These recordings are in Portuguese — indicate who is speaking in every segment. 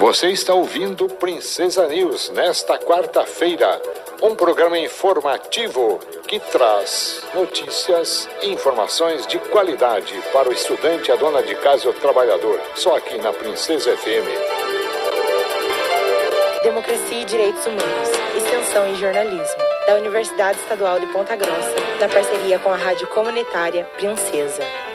Speaker 1: Você está ouvindo Princesa News nesta quarta-feira, um programa informativo que traz notícias e informações de qualidade para o estudante, a dona de casa e o trabalhador. Só aqui na Princesa FM.
Speaker 2: Democracia e Direitos Humanos, Extensão e Jornalismo, da Universidade Estadual de Ponta Grossa, na parceria com a Rádio Comunitária Princesa.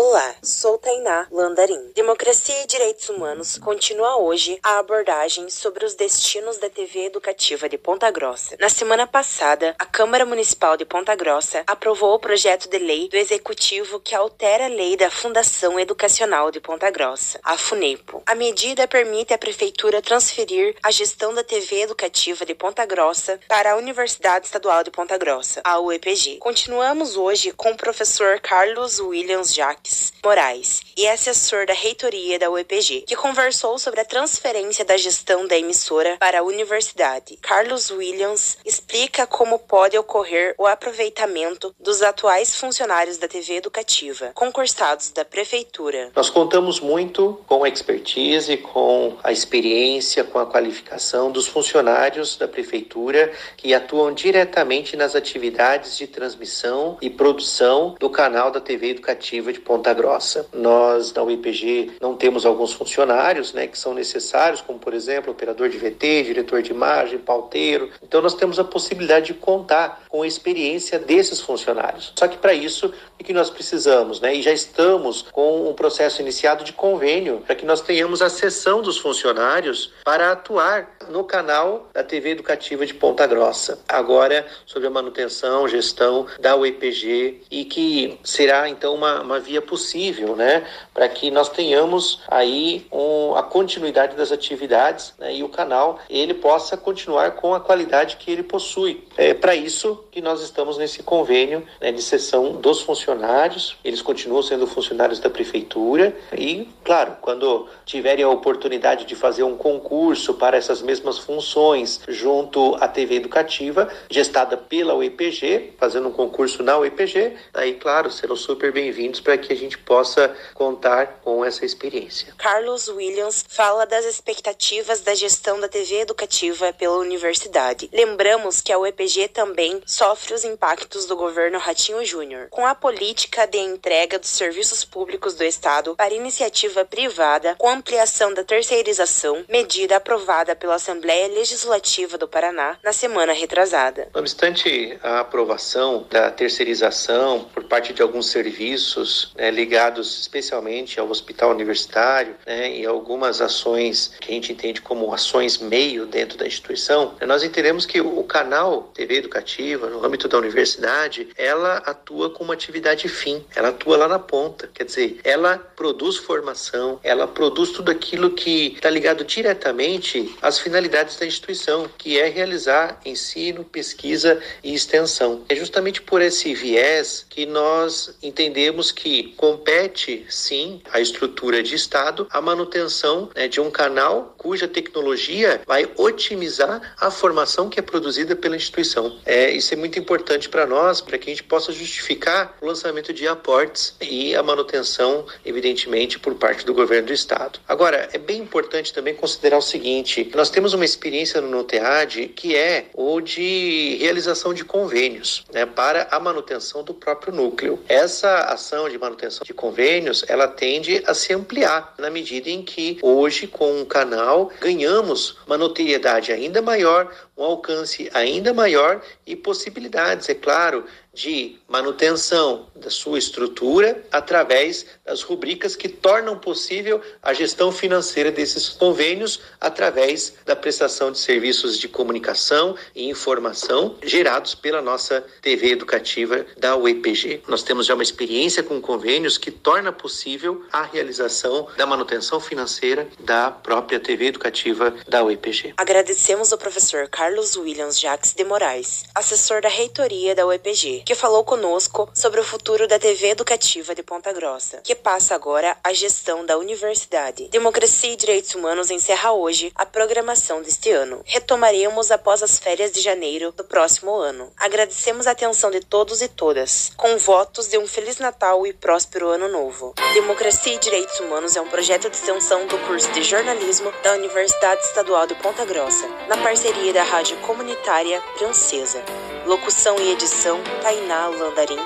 Speaker 3: Olá, sou Tainá Landarim. Democracia e Direitos Humanos continua hoje a abordagem sobre os destinos da TV educativa de Ponta Grossa. Na semana passada, a Câmara Municipal de Ponta Grossa aprovou o projeto de lei do Executivo que altera a lei da Fundação Educacional de Ponta Grossa, a FUNEPO. A medida permite à Prefeitura transferir a gestão da TV educativa de Ponta Grossa para a Universidade Estadual de Ponta Grossa, a UEPG. Continuamos hoje com o professor Carlos Williams Jacques Moraes e é assessor da reitoria da UEPG, que conversou sobre a transferência da gestão da emissora para a universidade. Carlos Williams explica como pode ocorrer o aproveitamento dos atuais funcionários da TV educativa, concursados da prefeitura.
Speaker 4: Nós contamos muito com a expertise, com a experiência, com a qualificação dos funcionários da prefeitura que atuam diretamente nas atividades de transmissão e produção do canal da TV educativa de Ponta Grossa. Nós, na UIPG, não temos alguns funcionários né, que são necessários, como, por exemplo, operador de VT, diretor de imagem, pauteiro. Então, nós temos a possibilidade de contar com a experiência desses funcionários. Só que, para isso, o que nós precisamos? Né? E já estamos com um processo iniciado de convênio para que nós tenhamos a sessão dos funcionários para atuar no canal da TV Educativa de Ponta Grossa. Agora, sobre a manutenção, gestão da UEPG e que será, então, uma, uma via possível, né, para que nós tenhamos aí um, a continuidade das atividades né, e o canal ele possa continuar com a qualidade que ele possui. É para isso que nós estamos nesse convênio né, de sessão dos funcionários. Eles continuam sendo funcionários da prefeitura e, claro, quando tiverem a oportunidade de fazer um concurso para essas mesmas funções junto à TV educativa, gestada pela UEPG, fazendo um concurso na UEPG, aí, claro, serão super bem-vindos para que a gente possa contar com essa experiência.
Speaker 3: Carlos Williams fala das expectativas da gestão da TV educativa pela universidade. Lembramos que a UEPG também sofre os impactos do governo Ratinho Júnior, com a política de entrega dos serviços públicos do Estado para iniciativa privada com ampliação da terceirização, medida aprovada pela Assembleia Legislativa do Paraná na semana retrasada.
Speaker 4: Não obstante a aprovação da terceirização por parte de alguns serviços né, ligados especialmente ao hospital universitário né, e algumas ações que a gente entende como ações meio dentro da instituição, nós entendemos que o canal TV educativa, no âmbito da universidade, ela atua com uma atividade fim, ela atua lá na ponta, quer dizer, ela produz formação, ela produz tudo aquilo que está ligado diretamente às finalidades da instituição, que é realizar ensino, pesquisa e extensão. É justamente por esse viés que nós entendemos que compete, sim, à estrutura de Estado a manutenção né, de um canal cuja tecnologia vai otimizar a formação que é produzida pela instituição. É, isso é muito importante para nós, para que a gente possa justificar o lançamento de aportes e a manutenção, evidentemente, por parte do governo do Estado. Agora, é bem importante também considerar o seguinte: nós temos uma experiência no NOTEAD que é o de realização de convênios né, para a manutenção do próprio núcleo. Essa ação de manutenção de convênios, ela tende a se ampliar na medida em que hoje, com um canal, ganhamos uma notoriedade ainda maior, um alcance ainda maior e possibilidades, é claro, de manutenção da sua estrutura através das rubricas que tornam possível a gestão financeira desses convênios através da prestação de serviços de comunicação e informação gerados pela nossa TV educativa da UEPG. Nós temos já uma experiência com convênios que torna possível a realização da manutenção financeira da própria TV educativa da UEPG.
Speaker 3: Agradecemos ao professor Carlos Williams Jacques de Moraes, assessor da reitoria da UEPG, que falou conosco sobre o futuro da TV educativa de Ponta Grossa, que passa agora a gestão da universidade. Democracia e Direitos Humanos encerra hoje a programação deste ano. Retomaremos após as férias de janeiro do próximo ano. Agradecemos a atenção de todos e todas, com votos de um Feliz Natal e próspero Ano Novo. Democracia e Direitos Humanos é um projeto de extensão do curso de jornalismo da Universidade Estadual de Ponta Grossa, na parceria da Rádio Comunitária Princesa. Locução e edição Tainá Landarim.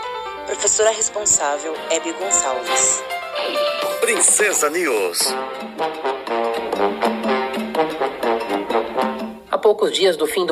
Speaker 3: Professora responsável Hebe Gonçalves.
Speaker 5: Princesa News.
Speaker 6: A poucos dias do fim do